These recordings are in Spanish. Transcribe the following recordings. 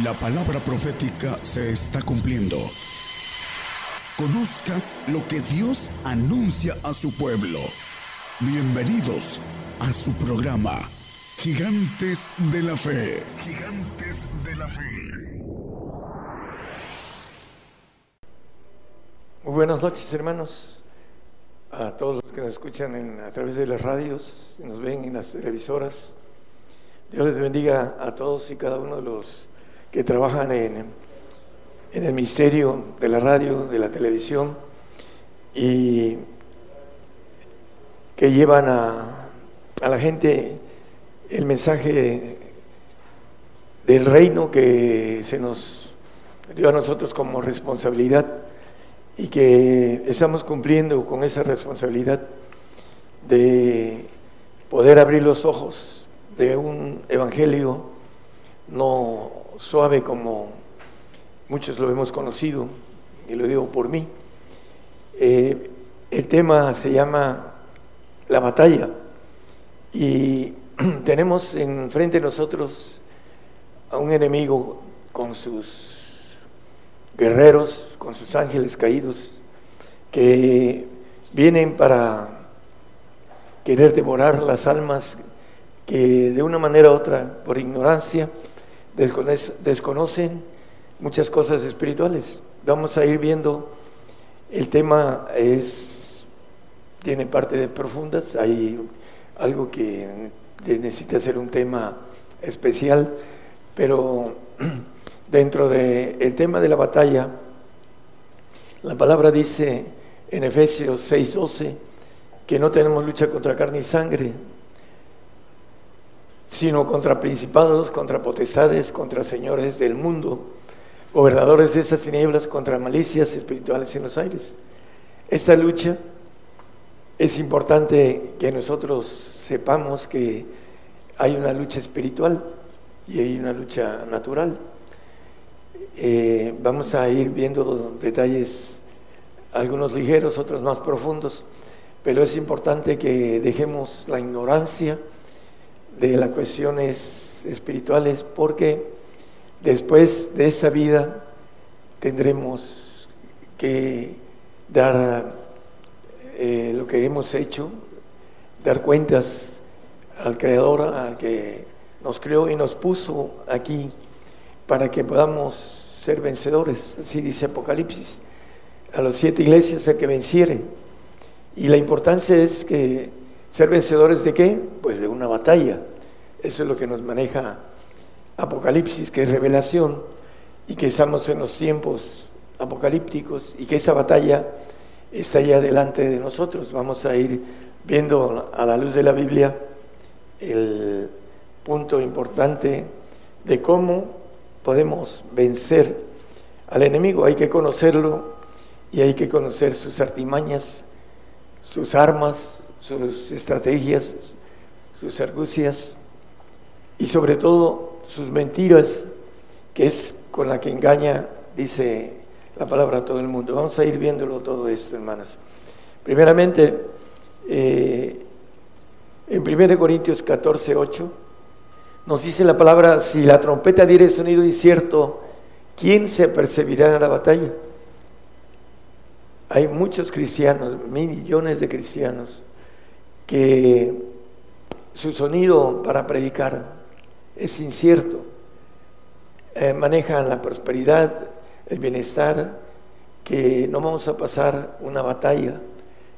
La palabra profética se está cumpliendo. Conozca lo que Dios anuncia a su pueblo. Bienvenidos a su programa, Gigantes de la Fe. Gigantes de la Fe. Muy buenas noches, hermanos. A todos los que nos escuchan a través de las radios, nos ven en las televisoras. Dios les bendiga a todos y cada uno de los que trabajan en, en el misterio de la radio, de la televisión y que llevan a, a la gente el mensaje del reino que se nos dio a nosotros como responsabilidad y que estamos cumpliendo con esa responsabilidad de poder abrir los ojos de un evangelio no suave como muchos lo hemos conocido, y lo digo por mí. Eh, el tema se llama la batalla y tenemos enfrente de nosotros a un enemigo con sus guerreros, con sus ángeles caídos, que vienen para querer devorar las almas que de una manera u otra, por ignorancia, desconocen muchas cosas espirituales. Vamos a ir viendo, el tema es, tiene parte de profundas, hay algo que necesita ser un tema especial, pero dentro del tema de la batalla, la palabra dice en Efesios 6:12 que no tenemos lucha contra carne y sangre, sino contra principados, contra potestades, contra señores del mundo, gobernadores de esas tinieblas, contra malicias espirituales en los aires. Esta lucha es importante que nosotros sepamos que hay una lucha espiritual y hay una lucha natural. Eh, vamos a ir viendo detalles, algunos ligeros, otros más profundos, pero es importante que dejemos la ignorancia, de las cuestiones espirituales, porque después de esa vida tendremos que dar eh, lo que hemos hecho, dar cuentas al Creador, al que nos creó y nos puso aquí para que podamos ser vencedores, así dice Apocalipsis, a las siete iglesias el que venciere. Y la importancia es que ser vencedores de qué? Pues de una batalla. Eso es lo que nos maneja Apocalipsis, que es revelación, y que estamos en los tiempos apocalípticos y que esa batalla está ya delante de nosotros. Vamos a ir viendo a la luz de la Biblia el punto importante de cómo podemos vencer al enemigo. Hay que conocerlo y hay que conocer sus artimañas, sus armas, sus estrategias, sus argucias y sobre todo sus mentiras, que es con la que engaña, dice la palabra a todo el mundo. Vamos a ir viéndolo todo esto, hermanos. Primeramente, eh, en 1 Corintios 14, 8, nos dice la palabra, si la trompeta diere sonido incierto, ¿quién se percibirá en la batalla? Hay muchos cristianos, millones de cristianos, que su sonido para predicar es incierto. Eh, manejan la prosperidad, el bienestar, que no vamos a pasar una batalla,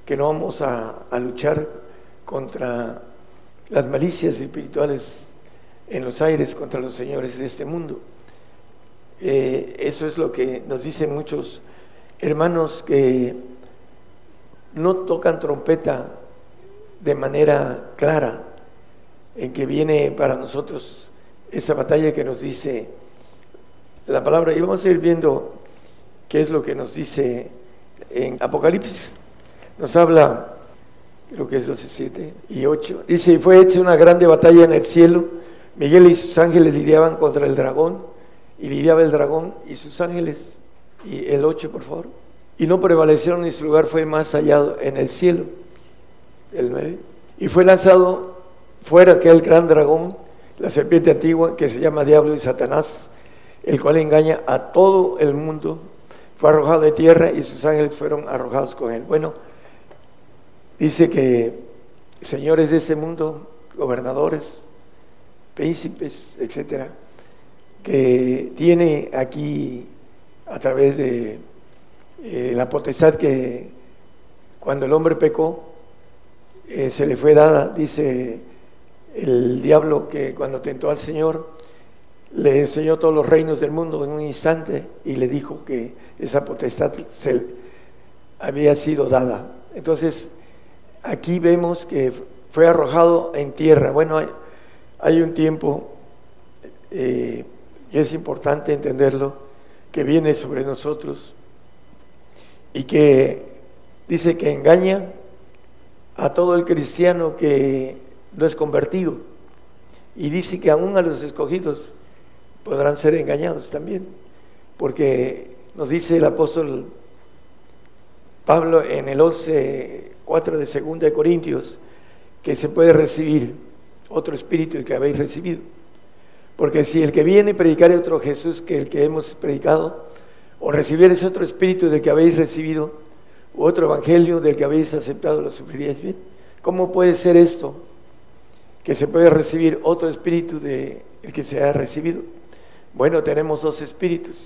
que no vamos a, luchar contra las malicias espirituales en los aires, contra los señores de este mundo. Eh, eso es lo que nos dicen muchos hermanos que no tocan trompeta de manera clara en que viene para nosotros esa batalla que nos dice la palabra. Y vamos a ir viendo qué es lo que nos dice en Apocalipsis. Nos habla, creo que es 12, 7 y 8. Dice, y fue hecha una grande batalla en el cielo. Miguel y sus ángeles lidiaban contra el dragón, y lidiaba el dragón y sus ángeles. Y el 8, por favor. Y no prevalecieron y su lugar fue más hallado en el cielo el 9, y fue lanzado fuera aquel gran dragón, la serpiente antigua que se llama Diablo y Satanás, el cual engaña a todo el mundo, fue arrojado de tierra y sus ángeles fueron arrojados con él. Bueno, dice que señores de ese mundo, gobernadores, príncipes, etcétera, que tiene aquí a través de eh, la potestad que cuando el hombre pecó eh, se le fue dada, dice el diablo que cuando tentó al Señor le enseñó todos los reinos del mundo en un instante y le dijo que esa potestad se había sido dada. Entonces, aquí vemos que fue arrojado en tierra. Bueno, hay, un tiempo, eh, y es importante entenderlo, que viene sobre nosotros y que dice que engaña a todo el cristiano que no es convertido. Y dice que aún a los escogidos podrán ser engañados también, porque nos dice el apóstol Pablo en el 11, 4 de 2 de Corintios, que se puede recibir otro espíritu que habéis recibido. Porque si el que viene predicar es otro Jesús que el que hemos predicado, o recibir ese otro espíritu del que habéis recibido, otro evangelio del que habéis aceptado, lo sufriríais bien. ¿Cómo puede ser esto? Que se puede recibir otro espíritu del que se ha recibido. Bueno, tenemos dos espíritus,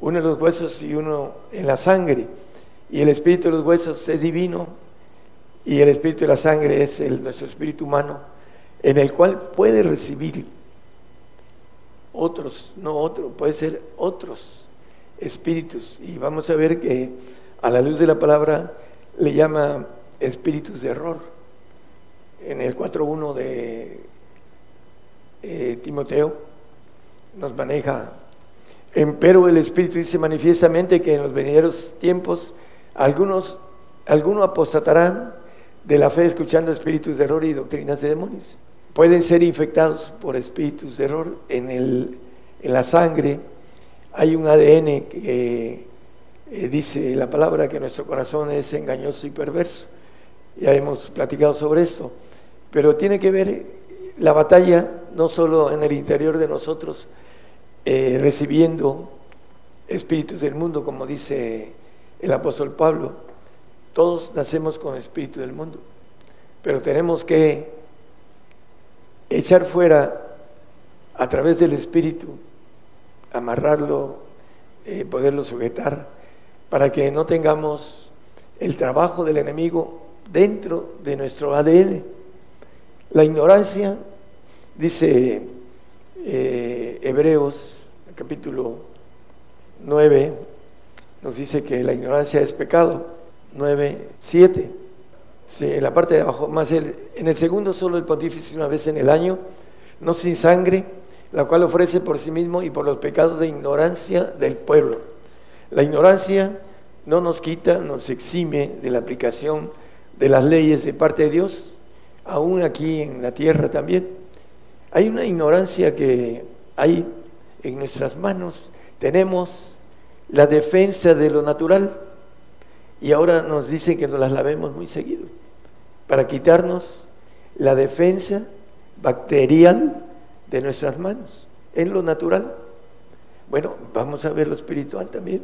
uno en los huesos y uno en la sangre. Y el espíritu de los huesos es divino y el espíritu de la sangre es el, nuestro espíritu humano, en el cual puede recibir otros, no otro, puede ser otros espíritus. Y vamos a ver que a la luz de la palabra le llama espíritus de error. En el 4.1 de eh, Timoteo nos maneja. Empero el Espíritu dice manifiestamente que en los venideros tiempos algunos, algunos apostatarán de la fe escuchando espíritus de error y doctrinas de demonios. Pueden ser infectados por espíritus de error en, el, en la sangre. Hay un ADN que eh, dice la palabra que nuestro corazón es engañoso y perverso. Ya hemos platicado sobre esto. Pero tiene que ver la batalla no solo en el interior de nosotros, eh, recibiendo espíritus del mundo, como dice el apóstol Pablo. Todos nacemos con espíritu del mundo, pero tenemos que echar fuera a través del espíritu, amarrarlo, eh, poderlo sujetar, para que no tengamos el trabajo del enemigo dentro de nuestro ADN. La ignorancia, dice eh, Hebreos, capítulo 9, nos dice que la ignorancia es pecado. 9, 7. en la parte de abajo, más el, en el segundo solo el pontífice una vez en el año, no sin sangre, la cual ofrece por sí mismo y por los pecados de ignorancia del pueblo. La ignorancia no nos quita, nos exime de la aplicación de las leyes de parte de Dios, aún aquí en la tierra también. Hay una ignorancia que hay en nuestras manos. Tenemos la defensa de lo natural y ahora nos dicen que nos las lavemos muy seguido para quitarnos la defensa bacterial de nuestras manos en lo natural. Bueno, vamos a ver lo espiritual también.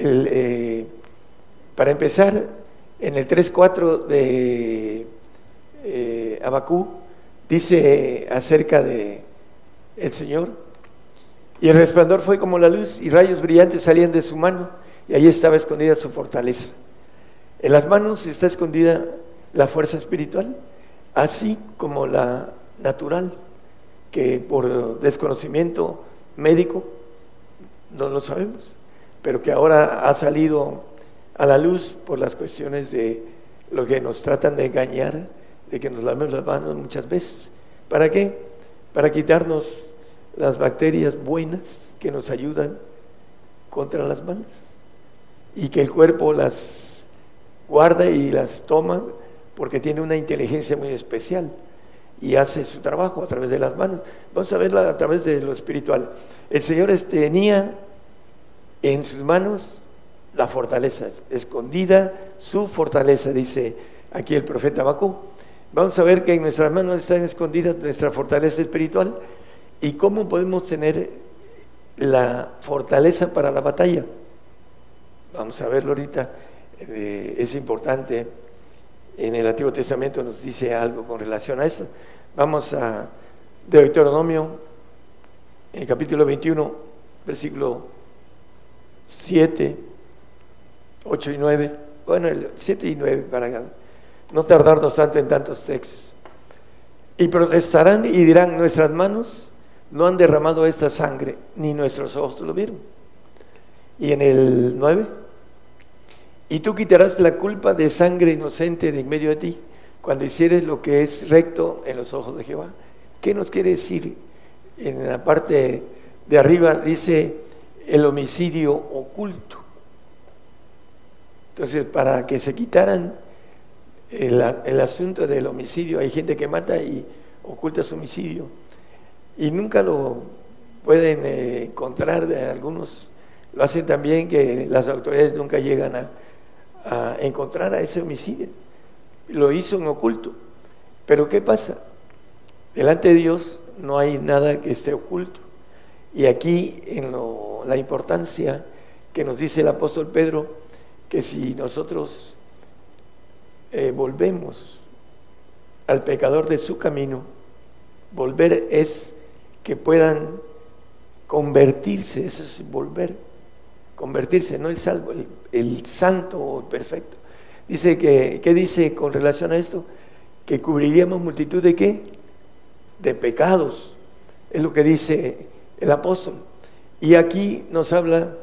Eh, para empezar, en el 3.4 de eh, Abacú, dice acerca de el Señor. Y el resplandor fue como la luz y rayos brillantes salían de su mano y ahí estaba escondida su fortaleza. En las manos está escondida la fuerza espiritual, así como la natural, que por desconocimiento médico no lo sabemos, pero que ahora ha salido a la luz por las cuestiones de lo que nos tratan de engañar de que nos lavemos las manos muchas veces. ¿Para qué? Para quitarnos las bacterias buenas que nos ayudan contra las malas y que el cuerpo las guarda y las toma porque tiene una inteligencia muy especial y hace su trabajo a través de las manos. Vamos a verla a través de lo espiritual. El Señor tenía en sus manos la fortaleza, escondida su fortaleza, dice aquí el profeta Bakú. Vamos a ver que en nuestras manos están escondidas nuestra fortaleza espiritual y cómo podemos tener la fortaleza para la batalla. Vamos a verlo ahorita, eh, es importante. En el Antiguo Testamento nos dice algo con relación a eso. Vamos a Deuteronomio, en el capítulo 21, versículo 7, 8 y 9. Bueno, el 7 y 9 para no tardarnos tanto en tantos textos. Y protestarán y dirán, nuestras manos no han derramado esta sangre, ni nuestros ojos lo vieron. Y en el 9, y tú quitarás la culpa de sangre inocente de en medio de ti cuando hicieres lo que es recto en los ojos de Jehová. ¿Qué nos quiere decir? En la parte de arriba dice el homicidio oculto. Entonces, para que se quitaran el, asunto del homicidio, hay gente que mata y oculta su homicidio. Y nunca lo pueden eh, encontrar de algunos. Lo hacen también que las autoridades nunca llegan a, a, encontrar a ese homicidio. Lo hizo en oculto. Pero qué pasa delante de Dios no hay nada que esté oculto. Y aquí en la importancia que nos dice el apóstol Pedro que si nosotros eh, volvemos al pecador de su camino volver es que puedan convertirse, eso es volver, convertirse, no el salvo, el, santo o perfecto. Dice que, ¿qué dice con relación a esto? Que cubriríamos multitud de qué? De pecados, es lo que dice el apóstol. Y aquí nos habla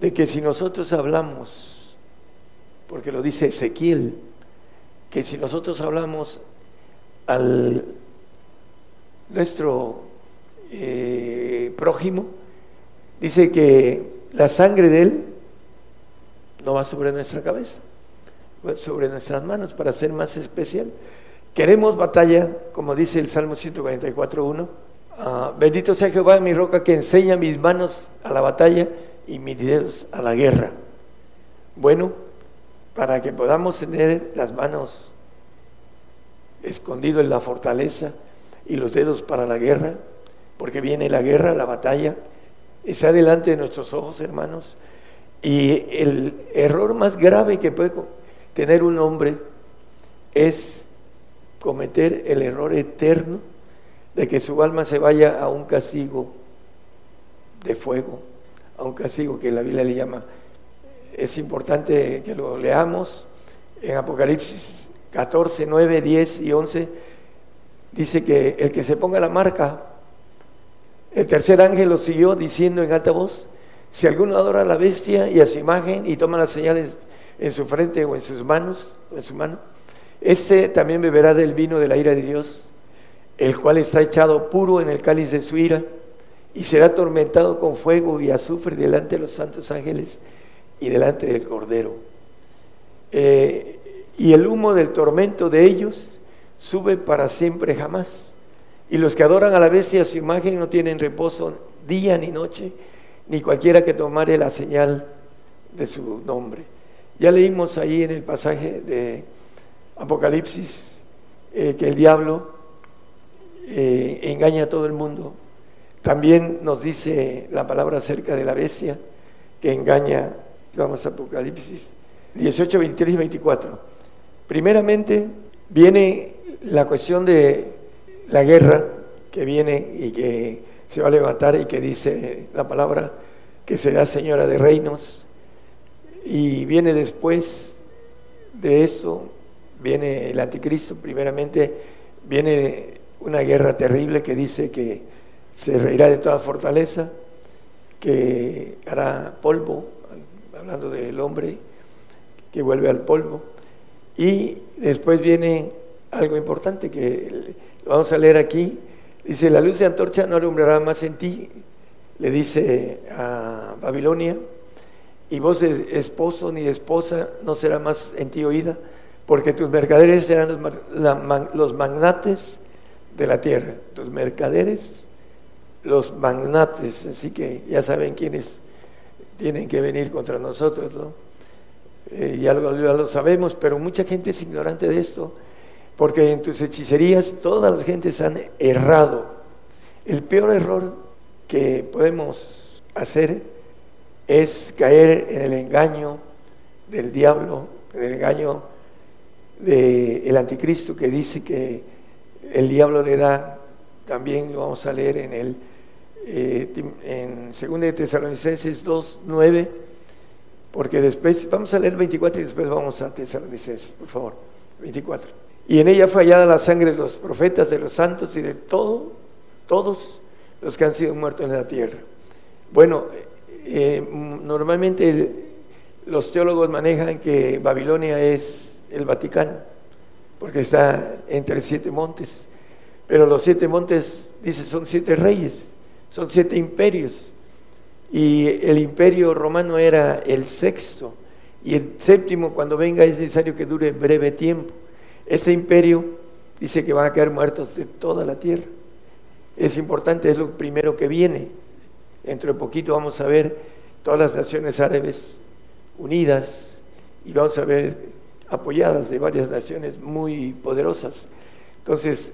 de que si nosotros hablamos, porque lo dice Ezequiel, que si nosotros hablamos al nuestro eh, prójimo, dice que la sangre de él no va sobre nuestra cabeza, sobre nuestras manos para ser más especial. Queremos batalla, como dice el Salmo 144.1. Ah, bendito sea Jehová, mi roca, que enseña mis manos a la batalla y mis dedos a la guerra. Bueno, para que podamos tener las manos escondidas en la fortaleza y los dedos para la guerra, porque viene la guerra, la batalla, está delante de nuestros ojos, hermanos. Y el error más grave que puede tener un hombre es cometer el error eterno de que su alma se vaya a un castigo de fuego, a un castigo que la Biblia le llama. Es importante que lo leamos en Apocalipsis 14, 9, 10 y 11. Dice que el que se ponga la marca el tercer ángel lo siguió diciendo en alta voz, si alguno adora a la bestia y a su imagen y toma las señales en su frente o en sus manos, en su mano, este también beberá del vino de la ira de Dios, el cual está echado puro en el cáliz de su ira, y será atormentado con fuego y azufre delante de los santos ángeles y delante del Cordero. Eh, y el humo del tormento de ellos sube para siempre jamás y los que adoran a la bestia a su imagen no tienen reposo día ni noche, ni cualquiera que tomare la señal de su nombre. Ya leímos ahí en el pasaje de Apocalipsis eh, que el diablo eh, engaña a todo el mundo. También nos dice la palabra acerca de la bestia que engaña, vamos a Apocalipsis 18, 23 y 24. Primeramente viene la cuestión de la guerra que viene y que se va a levantar y que dice la palabra que será señora de reinos. Y viene después de eso, viene el anticristo, primeramente viene una guerra terrible que dice que se reirá de toda fortaleza, que hará polvo, hablando del hombre, que vuelve al polvo. Y después viene algo importante que vamos a leer aquí. Dice, la luz de antorcha no alumbrará más en ti, le dice a Babilonia, y voz de esposo ni de esposa no será más en ti oída, porque tus mercaderes serán los, magnates de la tierra, tus mercaderes, los magnates, así que ya saben quiénes tienen que venir contra nosotros, ¿no? Eh, ya, lo, sabemos, pero mucha gente es ignorante de esto porque en tus hechicerías todas las gentes han errado. El peor error que podemos hacer es caer en el engaño del diablo, en el engaño del anticristo que dice que el diablo le da, también lo vamos a leer en el eh, en 2 de Tesalonicenses 2, 9, porque después, vamos a leer 24 y después vamos a Tesalonicenses, por favor, 24. Y en ella fallada la sangre de los profetas, de los santos y de todo, todos los que han sido muertos en la tierra. Bueno, eh, normalmente los teólogos manejan que Babilonia es el Vaticano, porque está entre siete montes, pero los siete montes, dice, son siete reyes son siete imperios. Y el imperio romano era el sexto. Y el séptimo, cuando venga, es necesario que dure breve tiempo. Ese imperio dice que van a quedar muertos de toda la tierra. Es importante, es lo primero que viene. Dentro de poquito vamos a ver todas las naciones árabes unidas y vamos a ver apoyadas de varias naciones muy poderosas. Entonces,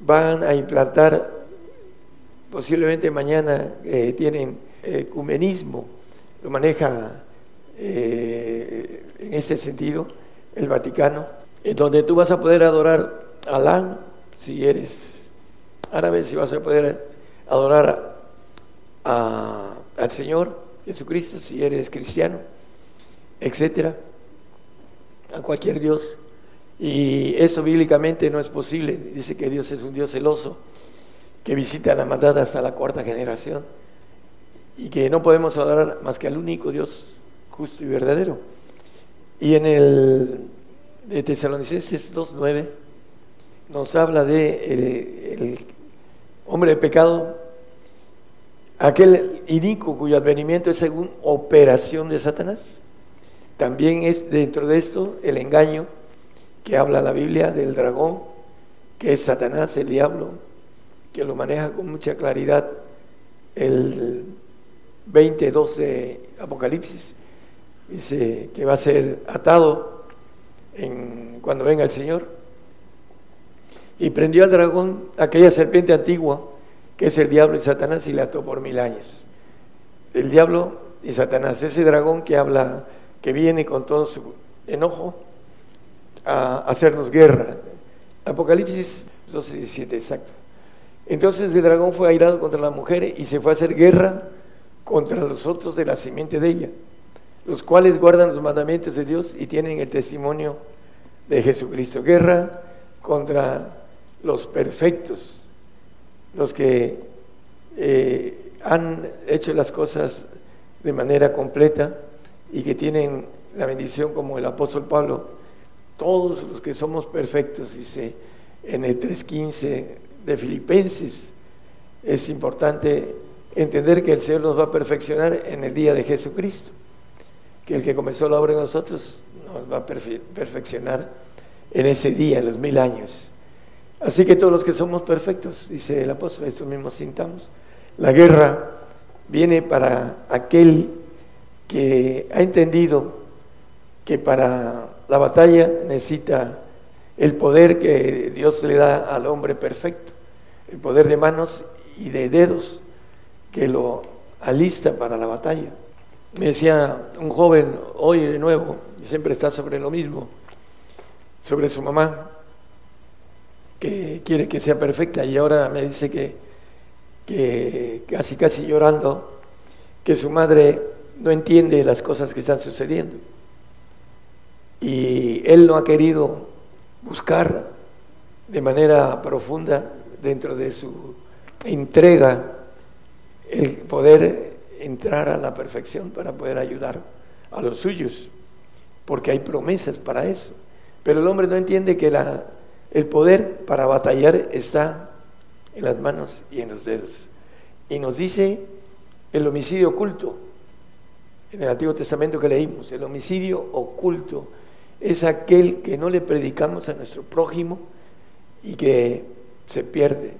van a implantar posiblemente mañana eh, tienen ecumenismo, lo maneja eh, en ese sentido el Vaticano, en donde tú vas a poder adorar a Alá si eres árabe, si vas a poder adorar al Señor Jesucristo si eres cristiano, etcétera, a cualquier Dios. Y eso bíblicamente no es posible. Dice que Dios es un Dios celoso que visita la maldad hasta la cuarta generación y que no podemos adorar más que al único Dios justo y verdadero. Y en el de Tesalonicenses 2.9 nos habla de el, hombre de pecado, aquel inicuo cuyo advenimiento es según operación de Satanás. También es dentro de esto el engaño que habla la Biblia del dragón, que es Satanás, el diablo, que lo maneja con mucha claridad el 22 de Apocalipsis. Dice que va a ser atado en, cuando venga el Señor. Y prendió al dragón, aquella serpiente antigua, que es el diablo y Satanás, y le ató por mil años. El diablo y Satanás, ese dragón que habla, que viene con todo su enojo a hacernos guerra. Apocalipsis 12, 17, exacto. Entonces el dragón fue airado contra la mujer y se fue a hacer guerra contra los otros de la simiente de ella, los cuales guardan los mandamientos de Dios y tienen el testimonio de Jesucristo. Guerra contra los perfectos, los que eh, han hecho las cosas de manera completa y que tienen la bendición como el apóstol Pablo. Todos los que somos perfectos, dice en el 3.15 de Filipenses. Es importante entender que el Señor nos va a perfeccionar en el día de Jesucristo, que el que comenzó la obra en nosotros nos va a perfeccionar en ese día, en los mil años. Así que todos los que somos perfectos, dice el apóstol, esto mismo sintamos, la guerra viene para aquel que ha entendido que para la batalla necesita el poder que Dios le da al hombre perfecto el poder de manos y de dedos que lo alista para la batalla. Me decía un joven hoy de nuevo, y siempre está sobre lo mismo, sobre su mamá, que quiere que sea perfecta, y ahora me dice que, que casi, casi llorando, que su madre no entiende las cosas que están sucediendo. Y él no ha querido buscar de manera profunda dentro de su entrega el poder entrar a la perfección para poder ayudar a los suyos, porque hay promesas para eso. Pero el hombre no entiende que la, el poder para batallar está en las manos y en los dedos. Y nos dice el homicidio oculto, en el Antiguo Testamento que leímos, el homicidio oculto es aquel que no le predicamos a nuestro prójimo y que se pierde.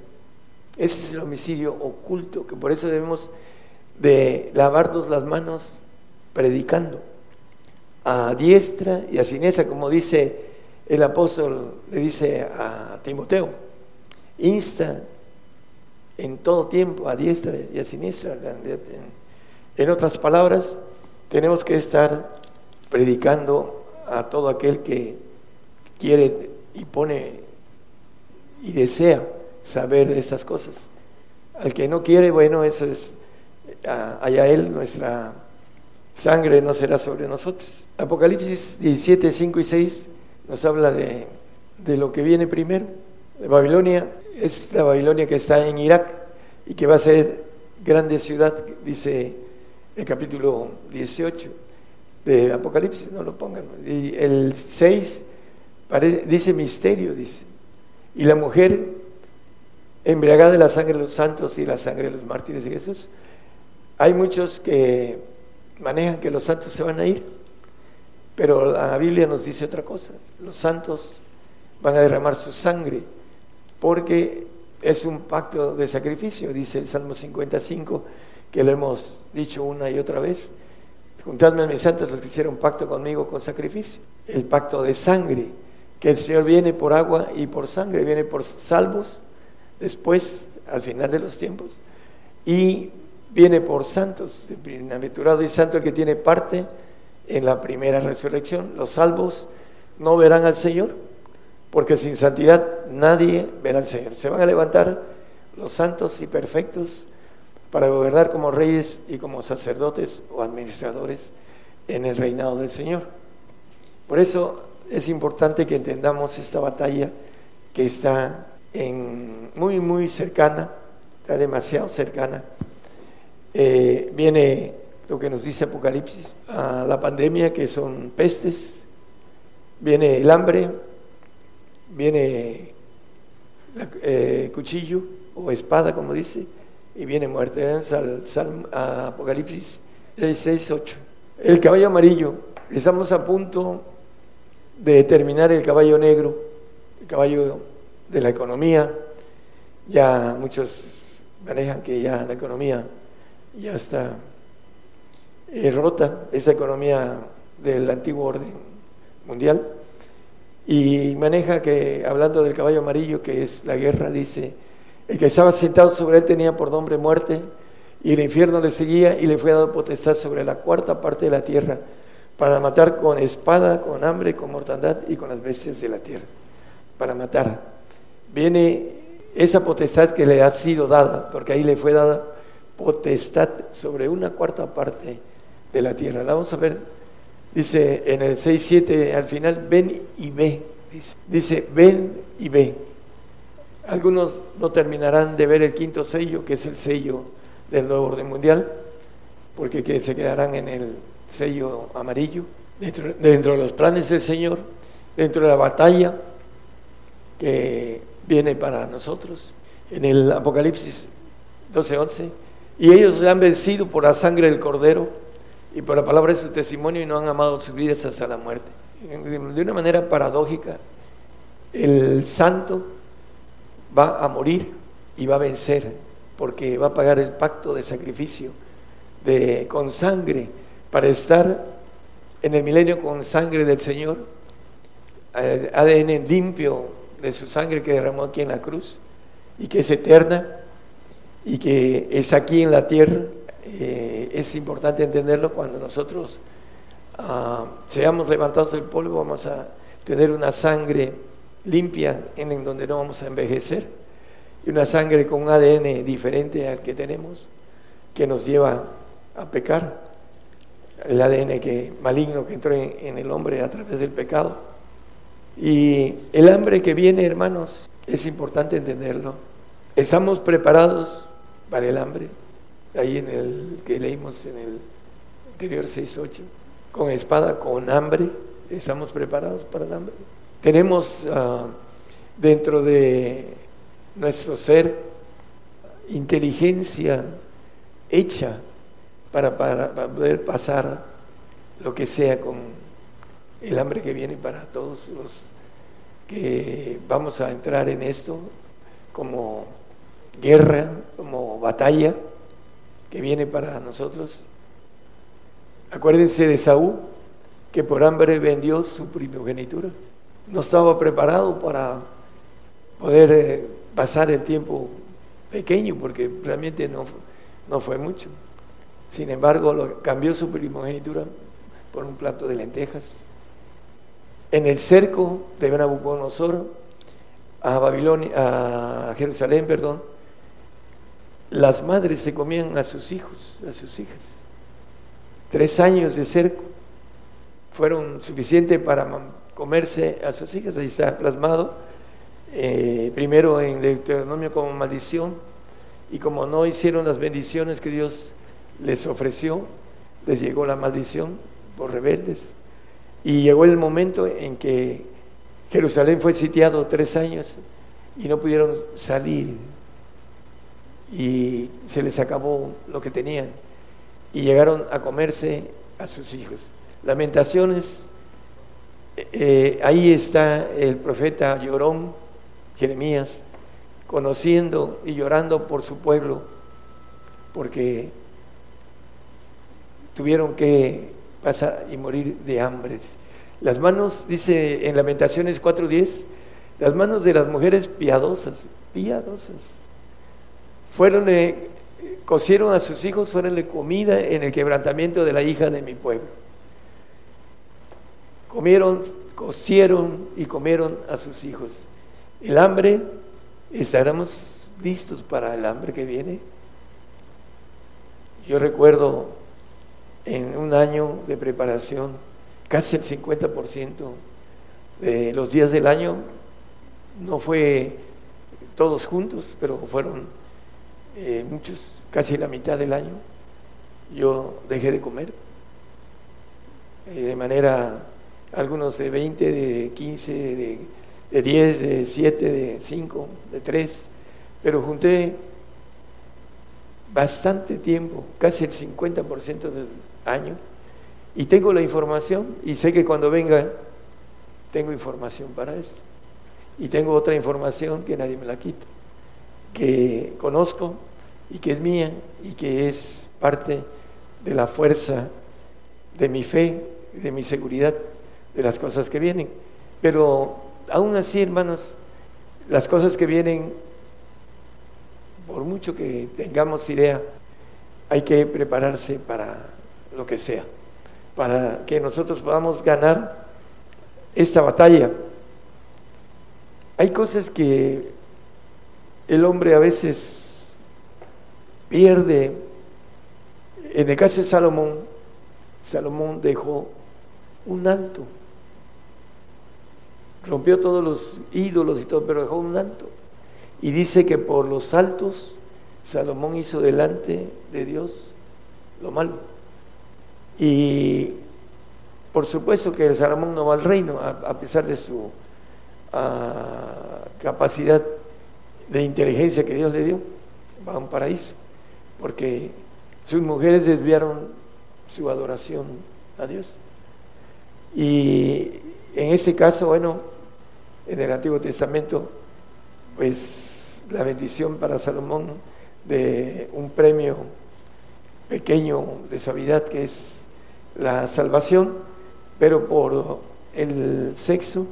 Ese es el homicidio oculto, que por eso debemos de lavarnos las manos predicando a diestra y a siniestra, como dice el apóstol, le dice a Timoteo, insta en todo tiempo a diestra y a siniestra. En otras palabras, tenemos que estar predicando a todo aquel que quiere y pone y desea saber de estas cosas. Al que no quiere, bueno, eso es allá él, nuestra sangre no será sobre nosotros. Apocalipsis 17, 5 y 6 nos habla de, de lo que viene primero. De Babilonia es la Babilonia que está en Irak y que va a ser grande ciudad, dice el capítulo 18 de Apocalipsis, no lo pongan. Y el 6 dice misterio, dice. Y la mujer embriagada de la sangre de los santos y la sangre de los mártires de Jesús. Hay muchos que manejan que los santos se van a ir, pero la Biblia nos dice otra cosa. Los santos van a derramar su sangre porque es un pacto de sacrificio, dice el Salmo 55, que lo hemos dicho una y otra vez. Juntadme a mis santos los que hicieron pacto conmigo con sacrificio. El pacto de sangre, que el Señor viene por agua y por sangre, viene por salvos, después, al final de los tiempos, y viene por santos. Bienaventurado y santo el que tiene parte en la primera resurrección. Los salvos no verán al Señor, porque sin santidad nadie verá al Señor. Se van a levantar los santos y perfectos para gobernar como reyes y como sacerdotes o administradores en el reinado del Señor. Por eso es importante que entendamos esta batalla que está muy, muy cercana, está demasiado cercana. Eh, viene lo que nos dice Apocalipsis, a la pandemia que son pestes, viene el hambre, viene el eh, cuchillo o espada, como dice, y viene muerte. Al, Apocalipsis 6, 8. El caballo amarillo. Estamos a punto de terminar el caballo negro, el caballo de la economía. Ya muchos manejan que ya la economía ya está eh, rota, esa economía del antiguo orden mundial y maneja que, hablando del caballo amarillo, que es la guerra, dice, el que estaba sentado sobre él tenía por nombre muerte, y el infierno le seguía y le fue dado potestad sobre la cuarta parte de la tierra, para matar con espada, con hambre, con mortandad y con las bestias de la tierra, para matar. Viene esa potestad que le ha sido dada, porque ahí le fue dada potestad sobre una cuarta parte de la tierra. La vamos a ver Dice en el 6.7 al final, ven y ve. Dice, ven y ve. Algunos no terminarán de ver el quinto sello, que es el sello del nuevo orden mundial, porque se quedarán en el sello amarillo, dentro, dentro de los planes del Señor, dentro de la batalla que viene para nosotros. En el Apocalipsis 12.11, y ellos le han vencido por la sangre del cordero y por la palabra de su testimonio y no han amado sus vidas hasta la muerte. De una manera paradójica, el santo va a morir y va a vencer porque va a pagar el pacto de sacrificio de, con sangre para estar en el milenio con sangre del Señor, ADN limpio de su sangre que derramó aquí en la cruz y que es eterna y que es aquí en la tierra. Eh, es importante entenderlo cuando nosotros ah, seamos levantados del polvo, vamos a tener una sangre limpia en, donde no vamos a envejecer y una sangre con un ADN diferente al que tenemos que nos lleva a pecar el ADN que maligno que entró en, el hombre a través del pecado. Y el hambre que viene hermanos es importante entenderlo. Estamos preparados para el hambre. Ahí en el que leímos en el anterior 6.8, con espada, con hambre, estamos preparados para el hambre. Tenemos ah, dentro de nuestro ser inteligencia hecha para, para, poder pasar lo que sea con el hambre que viene para todos los que vamos a entrar en esto como guerra, como batalla que viene para nosotros. Acuérdense de Saúl, que por hambre vendió su primogenitura. No estaba preparado para poder eh, pasar el tiempo pequeño, porque realmente no, no fue mucho. Sin embargo, cambió su primogenitura por un plato de lentejas. En el cerco de Nabucodonosor a Babilonia, a Jerusalén, perdón, las madres se comían a sus hijos, a sus hijas. Tres años de cerco fueron suficientes para comerse a sus hijas, ahí está plasmado, eh, primero en Deuteronomio como maldición, y como no hicieron las bendiciones que Dios les ofreció, les llegó la maldición por rebeldes. Y llegó el momento en que Jerusalén fue sitiado tres años y no pudieron salir. Y se les acabó lo que tenían. Y llegaron a comerse a sus hijos. Lamentaciones, eh, ahí está el profeta llorón, Jeremías, conociendo y llorando por su pueblo, porque tuvieron que pasar y morir de hambre. Las manos, dice en Lamentaciones 4.10, las manos de las mujeres piadosas, piadosas, fueron, cocieron a sus hijos, fueronle comida en el quebrantamiento de la hija de mi pueblo. Comieron, cocieron y comieron a sus hijos. El hambre, ¿estaremos listos para el hambre que viene? Yo recuerdo en un año de preparación, casi el 50% de los días del año, no fue todos juntos, pero fueron eh, muchos, casi la mitad del año, yo dejé de comer. Eh, de manera, algunos de 20, de 15, de, de 10, de 7, de 5, de 3, pero junté bastante tiempo, casi el 50% del año, y tengo la información y sé que cuando venga tengo información para esto. Y tengo otra información que nadie me la quita, que conozco y que es mía y que es parte de la fuerza de mi fe, de mi seguridad, de las cosas que vienen. Pero aún así, hermanos, las cosas que vienen, por mucho que tengamos idea, hay que prepararse para lo que sea, para que nosotros podamos ganar esta batalla. Hay cosas que el hombre a veces pierde. En el caso de Salomón, Salomón dejó un alto. Rompió todos los ídolos y todo, pero dejó un alto. Y dice que por los altos Salomón hizo delante de Dios lo malo. Y por supuesto que el Salomón no va al reino, a, pesar de su ah, capacidad de inteligencia que Dios le dio, va a un paraíso, porque sus mujeres desviaron su adoración a Dios. Y en ese caso, bueno, en el Antiguo Testamento, pues la bendición para Salomón de un premio pequeño de suavidad que es la salvación, pero por el sexo,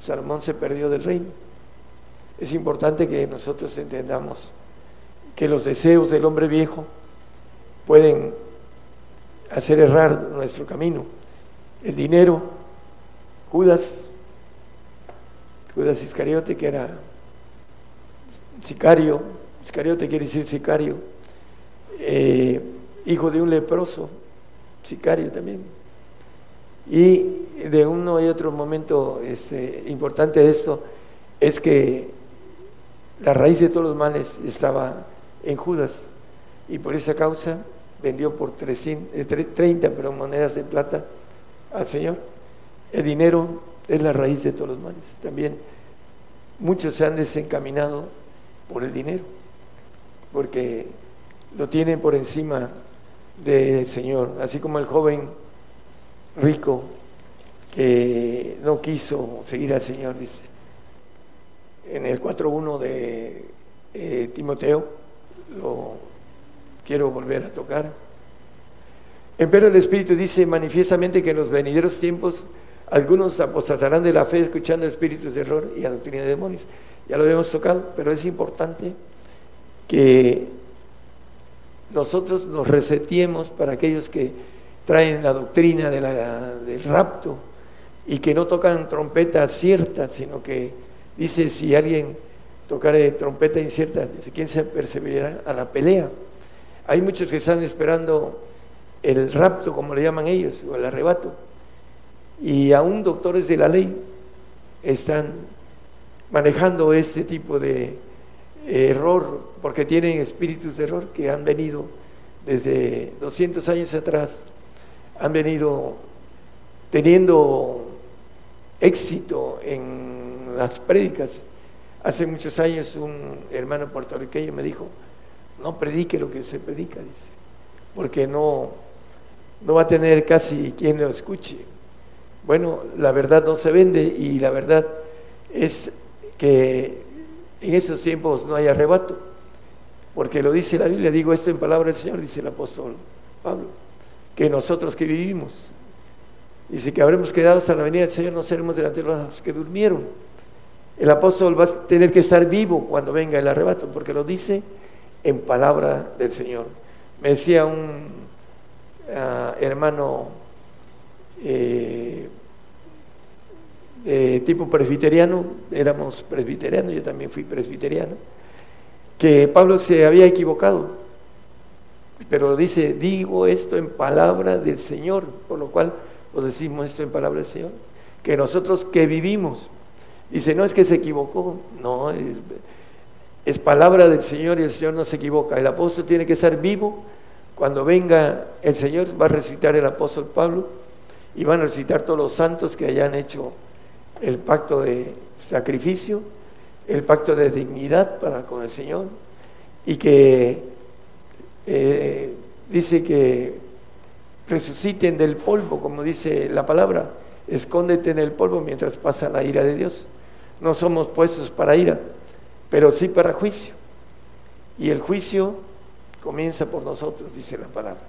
Salomón se perdió del reino. Es importante que nosotros entendamos que los deseos del hombre viejo pueden hacer errar nuestro camino. El dinero, Judas, Judas Iscariote, que era sicario, Iscariote quiere decir sicario, eh, hijo de un leproso, sicario también. Y de uno y otro momento este, importante de esto es que la raíz de todos los males estaba en Judas y por esa causa vendió por 300, 30 eh, monedas de plata al Señor. El dinero es la raíz de todos los males. También muchos se han desencaminado por el dinero, porque lo tienen por encima del Señor, así como el joven rico que no quiso seguir al Señor, dice. En el 4.1 de eh, Timoteo, lo quiero volver a tocar. Pero el Espíritu dice manifiestamente que en los venideros tiempos algunos apostatarán de la fe escuchando espíritus de error y a doctrina de demonios. Ya lo habíamos tocado, pero es importante que nosotros nos resetiemos para aquellos que traen la doctrina del rapto y que no tocan trompeta cierta, sino que dice si alguien tocare trompeta incierta, quién se perseverará a la pelea. Hay muchos que están esperando el rapto, como le llaman ellos, o el arrebato. Y aún doctores de la ley están manejando este tipo de error, porque tienen espíritus de error que han venido desde 200 años atrás, han venido teniendo éxito en las prédicas. Hace muchos años un hermano puertorriqueño me dijo, no predique lo que se predica, dice, porque no, no va a tener casi quien lo escuche. Bueno, la verdad no se vende y la verdad es que en esos tiempos no hay arrebato, porque lo dice la Biblia, digo esto en palabra del Señor, dice el apóstol Pablo, que nosotros que vivimos, dice que habremos quedado hasta la venida del Señor, no seremos delante de los que durmieron. El apóstol va a tener que estar vivo cuando venga el arrebato, porque lo dice en palabra del Señor. Me decía un ah, hermano eh, de tipo presbiteriano, éramos presbiterianos, yo también fui presbiteriano, que Pablo se había equivocado, pero dice, digo esto en palabra del Señor, por lo cual os decimos esto en palabra del Señor, que nosotros que vivimos, dice, no es que se equivocó, no, es, es palabra del Señor y el Señor no se equivoca, el apóstol tiene que estar vivo, cuando venga el Señor va a resucitar el apóstol Pablo y van a resucitar todos los santos que hayan hecho el pacto de sacrificio, el pacto de dignidad para con el Señor y que eh, dice que resuciten del polvo, como dice la palabra, escóndete en el polvo mientras pasa la ira de Dios. No somos puestos para ira, pero sí para juicio. Y el juicio comienza por nosotros, dice la palabra.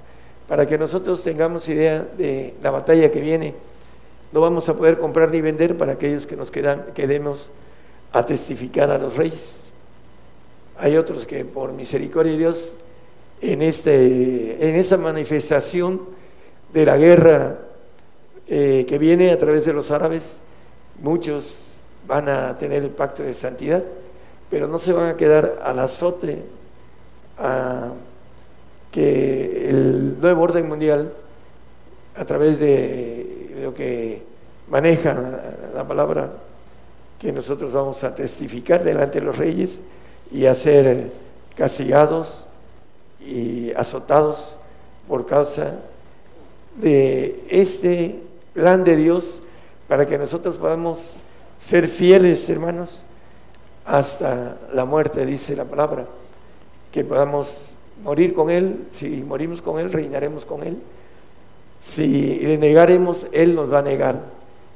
Para que nosotros tengamos idea de la batalla que viene no vamos a poder comprar ni vender para aquellos que nos quedan, quedemos a testificar a los reyes. Hay otros que por misericordia de Dios, en, este, en esa manifestación de la guerra eh, que viene a través de los árabes, muchos van a tener el pacto de santidad, pero no se van a quedar al azote a que el nuevo orden mundial, a través de lo que maneja la palabra que nosotros vamos a testificar delante de los reyes y a ser castigados y azotados por causa de este plan de Dios para que nosotros podamos ser fieles, hermanos, hasta la muerte, dice la palabra, que podamos morir con Él, si morimos con Él, reinaremos con Él si le negaremos, Él nos va a negar.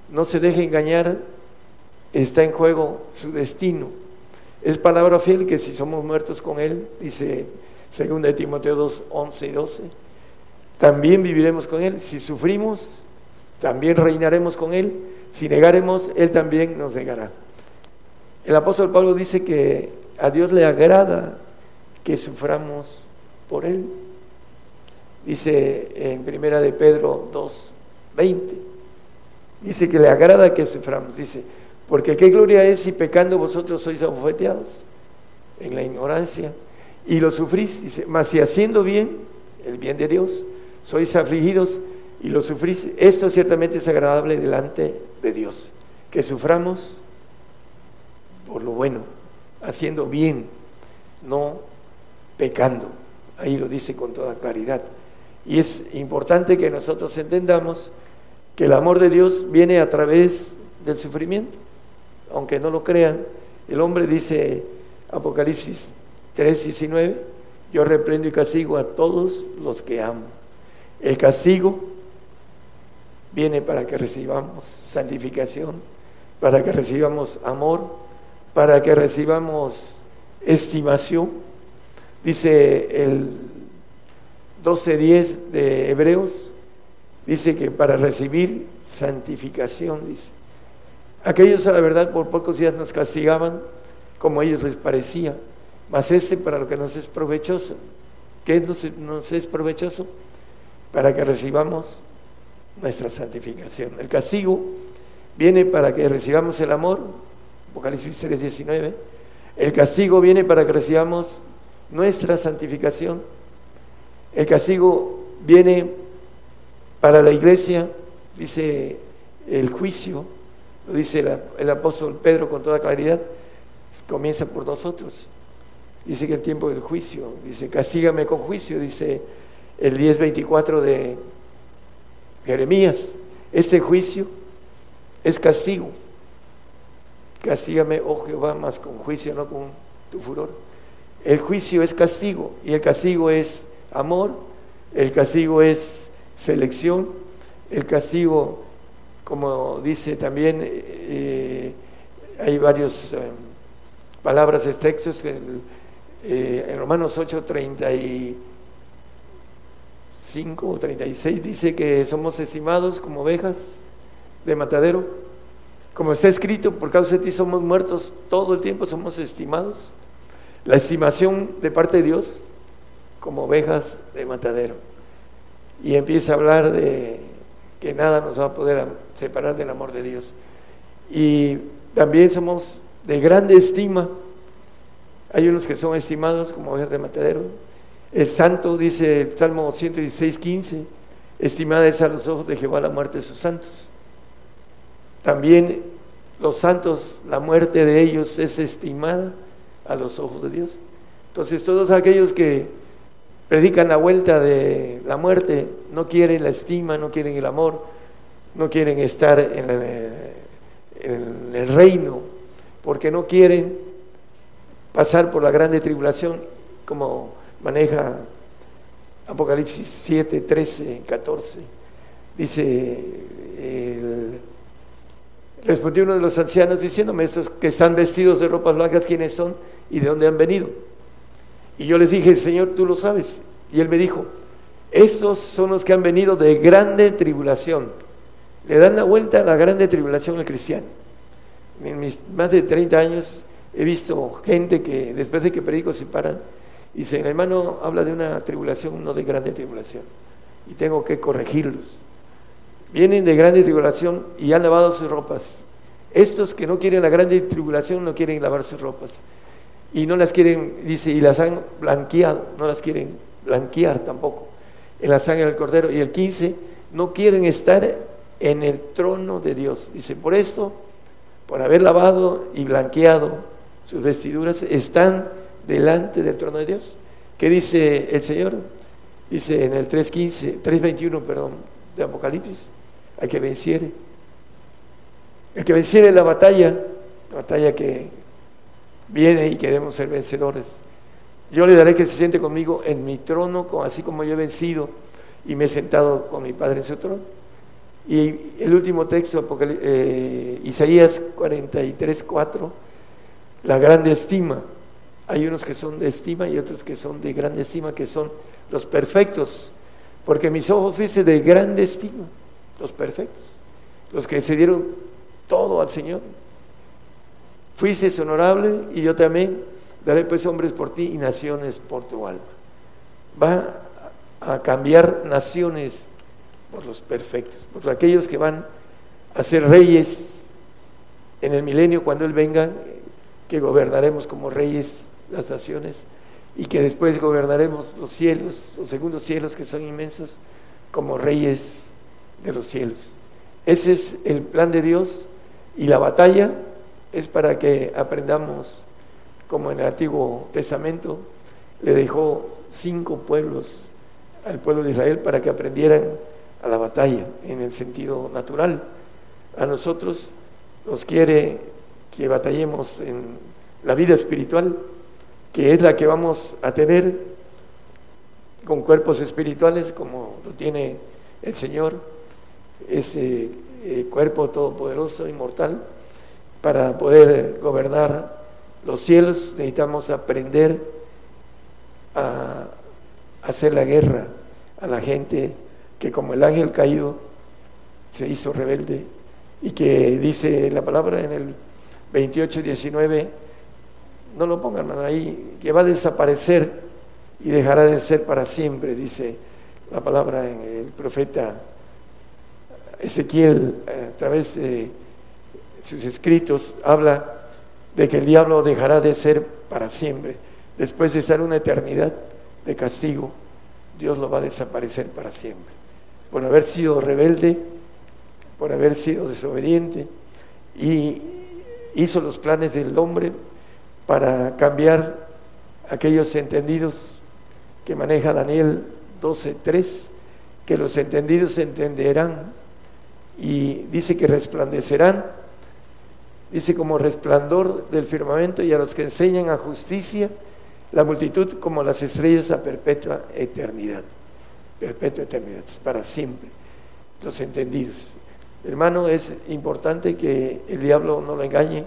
No se deje engañar, está en juego su destino. Es palabra fiel que si somos muertos con Él, dice 2 de Timoteo 2, 11 y 12, también viviremos con Él. Si sufrimos, también reinaremos con Él. Si negaremos, Él también nos negará. El apóstol Pablo dice que a Dios le agrada que suframos por Él dice en primera de Pedro 2, 20. Dice que le agrada que suframos, dice, porque qué gloria es si pecando vosotros sois abofeteados en la ignorancia y lo sufrís, dice, mas si haciendo bien, el bien de Dios, sois afligidos y lo sufrís, esto ciertamente es agradable delante de Dios, que suframos por lo bueno, haciendo bien, no pecando. Ahí lo dice con toda claridad. Y es importante que nosotros entendamos que el amor de Dios viene a través del sufrimiento. Aunque no lo crean, el hombre dice Apocalipsis 3:19, yo reprendo y castigo a todos los que amo. El castigo viene para que recibamos santificación, para que recibamos amor, para que recibamos estimación. Dice el 12.10 de Hebreos, dice que para recibir santificación, dice. Aquellos a la verdad por pocos días nos castigaban como a ellos les parecía, mas este para lo que nos es provechoso, ¿Qué nos, es provechoso? Para que recibamos nuestra santificación. El castigo viene para que recibamos el amor, Apocalipsis 3:19. El castigo viene para que recibamos nuestra santificación. El castigo viene para la iglesia, dice el juicio, lo dice el, apóstol Pedro con toda claridad, comienza por nosotros. Dice que el tiempo del juicio, dice, castígame con juicio, dice el 10.24 de Jeremías. Ese juicio es castigo. Castígame, oh Jehová, más con juicio, no con tu furor. El juicio es castigo y el castigo es amor, el castigo es selección, el castigo como dice también, eh, hay varias eh, palabras, textos, eh, en Romanos 8, 35 o 36 dice que somos estimados como ovejas de matadero. Como está escrito, por causa de ti somos muertos, todo el tiempo somos estimados. La estimación de parte de Dios como ovejas de matadero. Y empieza a hablar de que nada nos va a poder separar del amor de Dios. Y también somos de grande estima. Hay unos que son estimados como ovejas de matadero. El santo, dice el Salmo 116, 15, estimada es a los ojos de Jehová la muerte de sus santos. También los santos, la muerte de ellos es estimada a los ojos de Dios. Entonces todos aquellos que predican la vuelta de la muerte, no quieren la estima, no quieren el amor, no quieren estar en, el reino, porque no quieren pasar por la grande tribulación como maneja Apocalipsis 7, 13, 14. Dice, respondió uno de los ancianos diciéndome, estos que están vestidos de ropas blancas, ¿quiénes son y de dónde han venido? Y yo les dije, Señor, tú lo sabes. Y él me dijo, estos son los que han venido de grande tribulación. Le dan la vuelta a la grande tribulación al cristiano. En mis más de 30 años he visto gente que después de que predico se paran y dicen, hermano habla de una tribulación, no de grande tribulación. Y tengo que corregirlos. Vienen de grande tribulación y han lavado sus ropas. Estos que no quieren la grande tribulación no quieren lavar sus ropas y no las quieren, dice, y las han blanqueado, no las quieren blanquear tampoco en la sangre del cordero. Y el 15, no quieren estar en el trono de Dios. Dice, por esto, por haber lavado y blanqueado sus vestiduras, están delante del trono de Dios. ¿Qué dice el Señor? Dice en el 3.15, 3.21, perdón, de Apocalipsis, hay que venciere. El que venciere la batalla, la batalla que viene y queremos ser vencedores. Yo le daré que se siente conmigo en mi trono, así como yo he vencido y me he sentado con mi Padre en su trono. Y el último texto, eh, Isaías 43, 4, la grande estima. Hay unos que son de estima y otros que son de grande estima, que son los perfectos. Porque mis ojos fuiste de grande estima, los perfectos, los que se dieron todo al Señor. Fuiste honorable y yo también daré pues hombres por ti y naciones por tu alma. Va a cambiar naciones por los perfectos, por aquellos que van a ser reyes en el milenio cuando Él venga, que gobernaremos como reyes las naciones y que después gobernaremos los cielos, los segundos cielos que son inmensos, como reyes de los cielos. Ese es el plan de Dios y la batalla es para que aprendamos, como en el Antiguo Testamento, le dejó cinco pueblos al pueblo de Israel para que aprendieran a la batalla en el sentido natural. A nosotros nos quiere que batallemos en la vida espiritual, que es la que vamos a tener con cuerpos espirituales como lo tiene el Señor, ese eh, cuerpo todopoderoso, inmortal para poder gobernar los cielos necesitamos aprender a hacer la guerra a la gente que como el ángel caído se hizo rebelde y que dice la palabra en el 28 19 no lo pongan ahí que va a desaparecer y dejará de ser para siempre, dice la palabra en el profeta Ezequiel a través de sus escritos, habla de que el diablo dejará de ser para siempre. Después de estar una eternidad de castigo, Dios lo va a desaparecer para siempre. Por haber sido rebelde, por haber sido desobediente y hizo los planes del hombre para cambiar aquellos entendidos que maneja Daniel 12.3, que los entendidos entenderán y dice que resplandecerán, dice como resplandor del firmamento y a los que enseñan a justicia, la multitud como las estrellas a perpetua eternidad, perpetua eternidad, para siempre, los entendidos. Hermano, es importante que el diablo no lo engañe,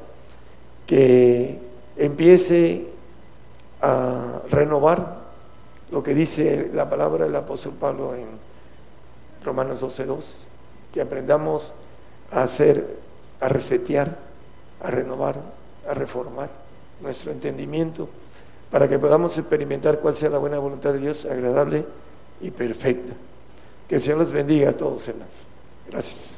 que empiece a renovar lo que dice la palabra del apóstol Pablo en Romanos 12.2, que aprendamos a hacer, a resetear, a renovar, a reformar nuestro entendimiento para que podamos experimentar cuál sea la buena voluntad de Dios, agradable y perfecta. Que el Señor los bendiga a todos, hermanos. Gracias.